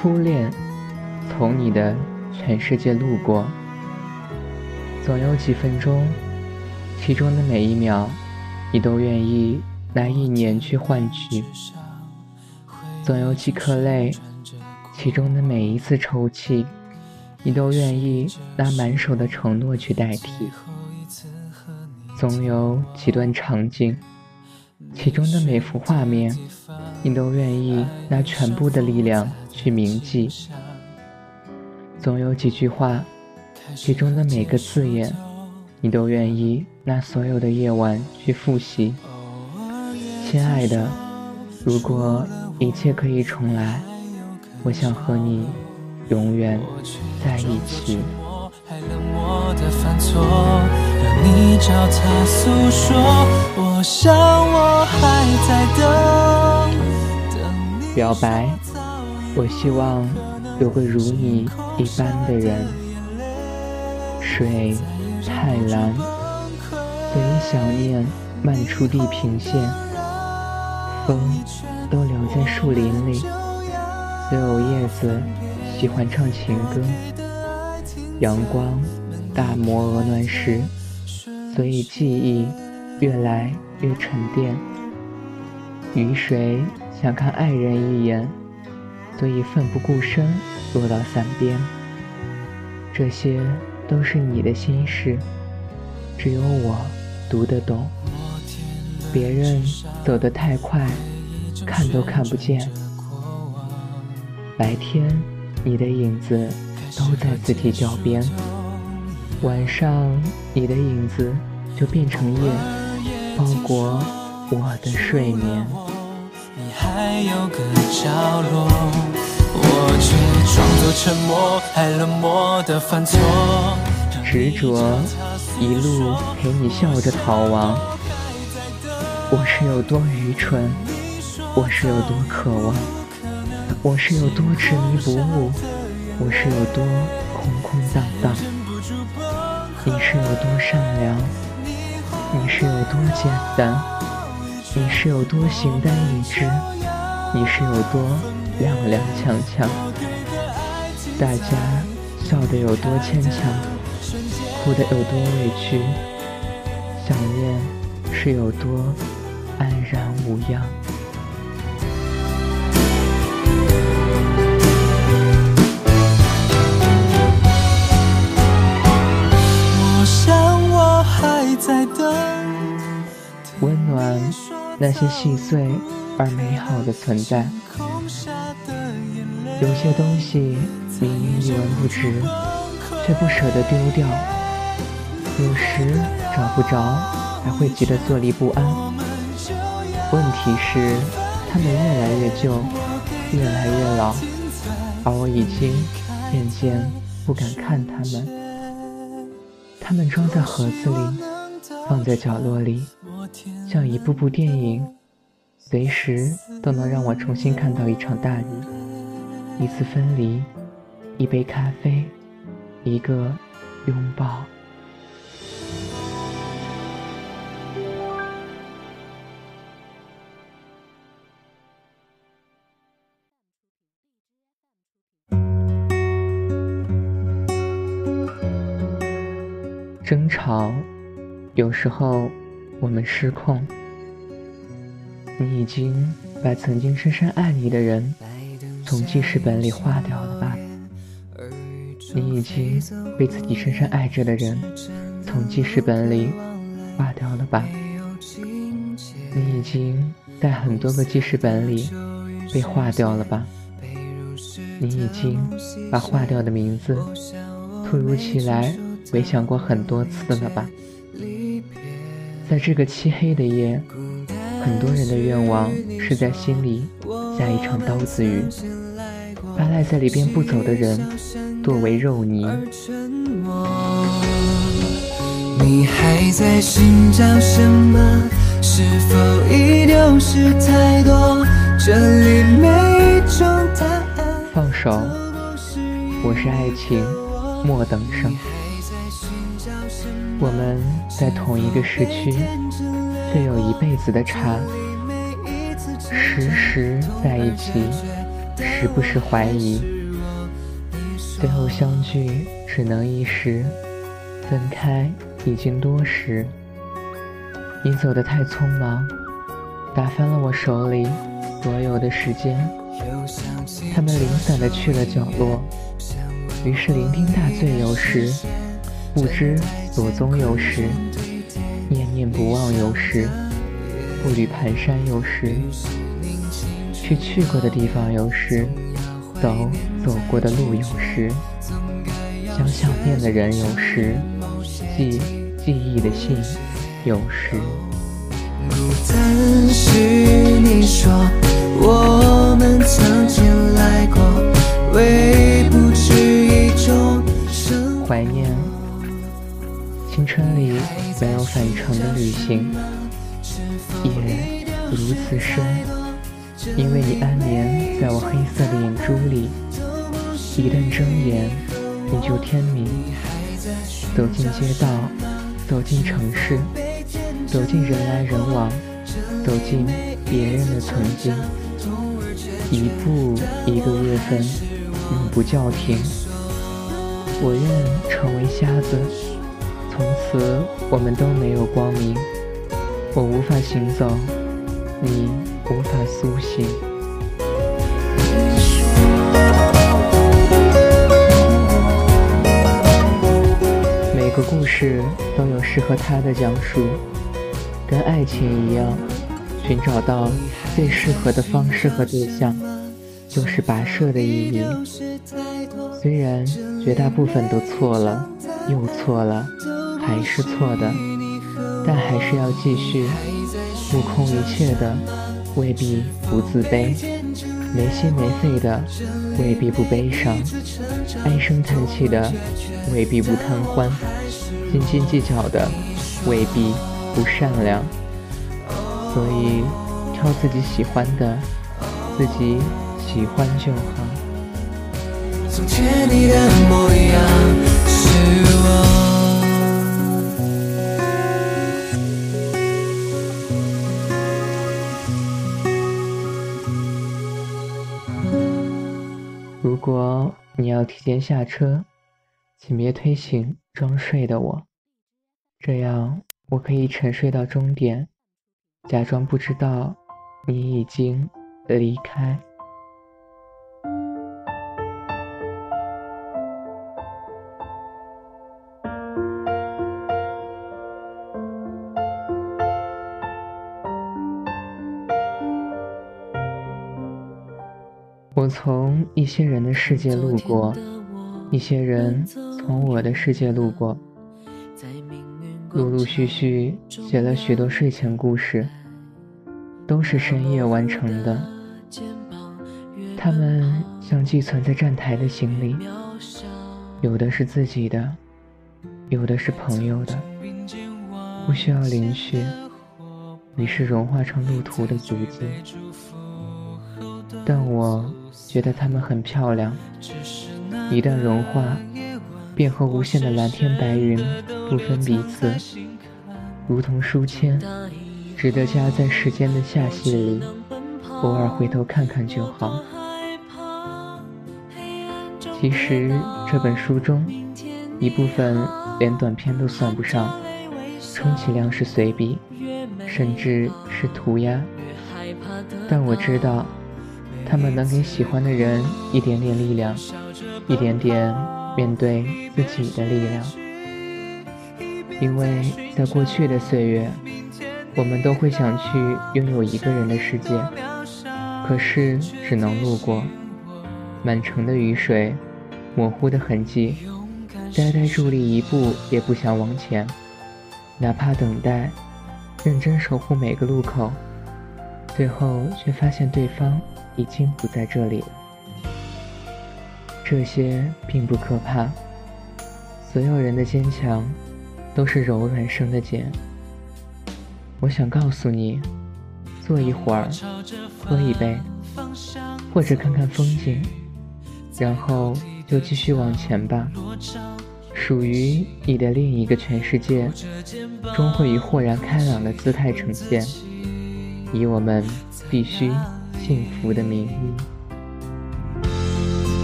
初恋从你的全世界路过，总有几分钟，其中的每一秒，你都愿意拿一年去换取；总有几颗泪，其中的每一次抽泣，你都愿意拿满手的承诺去代替；总有几段场景。其中的每幅画面，你都愿意拿全部的力量去铭记；总有几句话，其中的每个字眼，你都愿意拿所有的夜晚去复习。亲爱的，如果一切可以重来，我想和你永远在一起。你找他诉说，我想我还在等。表白，我希望有个如你一般的人。水太蓝，所以想念漫出地平线。风都留在树林里，所有叶子喜欢唱情歌。阳光大摩鹅卵石。所以记忆越来越沉淀。雨水想看爱人一眼，所以奋不顾身落到伞边。这些都是你的心事，只有我读得懂。别人走得太快，看都看不见。白天你的影子都在字体角边，晚上你的影子。就变成夜，包裹我的睡眠。你还有个角落，我却装作沉默，还冷漠的犯错。执着，一路陪你笑着逃亡。我是有多愚蠢，我是有多渴望，我是有多执迷不悟，我是有多空空荡荡。你是有多善良。你是有多简单，你是有多形单影只，你是有多踉踉跄跄，大家笑得有多牵强，哭得有多委屈，想念是有多安然无恙。温暖那些细碎而美好的存在。有些东西明明一文不值，却不舍得丢掉。有时找不着，还会急得坐立不安。问题是，它们越来越旧，越来越老，而我已经渐渐不敢看它们。它们装在盒子里。放在角落里，像一部部电影，随时都能让我重新看到一场大雨，一次分离，一杯咖啡，一个拥抱。争吵。有时候，我们失控。你已经把曾经深深爱你的人从记事本里划掉了吧？你已经被自己深深爱着的人从记事本里划掉了吧？你已经在很多个记事本里被划掉了吧？你已经把划掉的名字突如其来回想过很多次了吧？在这个漆黑的夜，很多人的愿望是在心里下一场刀子雨，把赖在里边不走的人剁为肉泥。你还在寻找什么？是否已丢失太多？这里每种答案。放手，我是爱情，莫等生。我们在同一个时区，却有一辈子的差。时时在一起，时不时怀疑，最后相聚只能一时，分开已经多时。你走得太匆忙，打翻了我手里所有的时间。他们零散的去了角落，于是聆听大醉有时，不知所踪有时，念念不忘有时，步履蹒跚有时。去去过的地方有时，走走过的路有时，想想念的人有时，寄记忆的信有时。怀念青春里没有返程的旅行，夜如此深。因为你安眠在我黑色的眼珠里，一旦睁眼，你就天明。走进街道，走进城市，走进人来人往，走进别人的曾经，一步一个月份，永不叫停。我愿成为瞎子，此我们都没有光明。我无法行走，你。无法苏醒。每个故事都有适合它的讲述，跟爱情一样，寻找到最适合的方式和对象，就是跋涉的意义。虽然绝大部分都错了，又错了，还是错的，但还是要继续，目空一切的。未必不自卑，没心没肺的未必不悲伤，唉声叹气的未必不贪欢，斤斤计较的未必不善良。所以，挑自己喜欢的，自己喜欢就好。从前你的模样是我。如果你要提前下车，请别推醒装睡的我，这样我可以沉睡到终点，假装不知道你已经离开。我从一些人的世界路过，一些人从我的世界路过，陆陆续续写了许多睡前故事，都是深夜完成的。他们像寄存在站台的行李，有的是自己的，有的是朋友的，不需要临续，于是融化成路途的足迹。但我。觉得它们很漂亮，一旦融化，便和无限的蓝天白云不分彼此，如同书签，值得夹在时间的下隙里，偶尔回头看看就好。其实这本书中，一部分连短篇都算不上，充其量是随笔，甚至是涂鸦。但我知道。他们能给喜欢的人一点点力量，一点点面对自己的力量。因为在过去的岁月，我们都会想去拥有一个人的世界，可是只能路过。满城的雨水，模糊的痕迹，呆呆伫立一步也不想往前，哪怕等待，认真守护每个路口，最后却发现对方。已经不在这里了。这些并不可怕。所有人的坚强，都是柔软生的茧。我想告诉你，坐一会儿，喝一杯，或者看看风景，然后就继续往前吧。属于你的另一个全世界，终会以豁然开朗的姿态呈现。以我们必须。幸福的名义。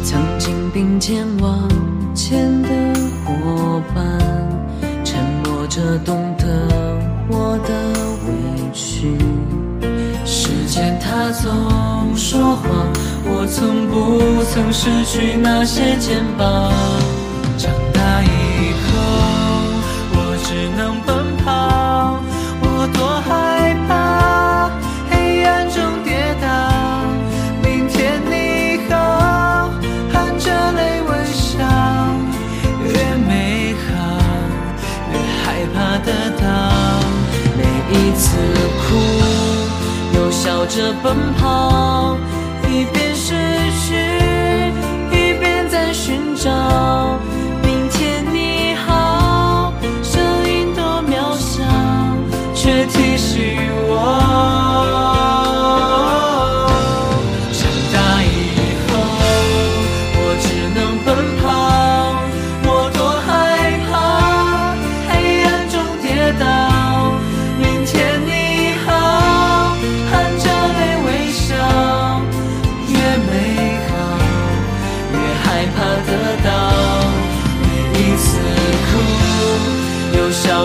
曾经并肩往前的伙伴，沉默着懂得我的委屈。时间它总说谎，我从不曾失去那些肩膀。长大以着奔跑，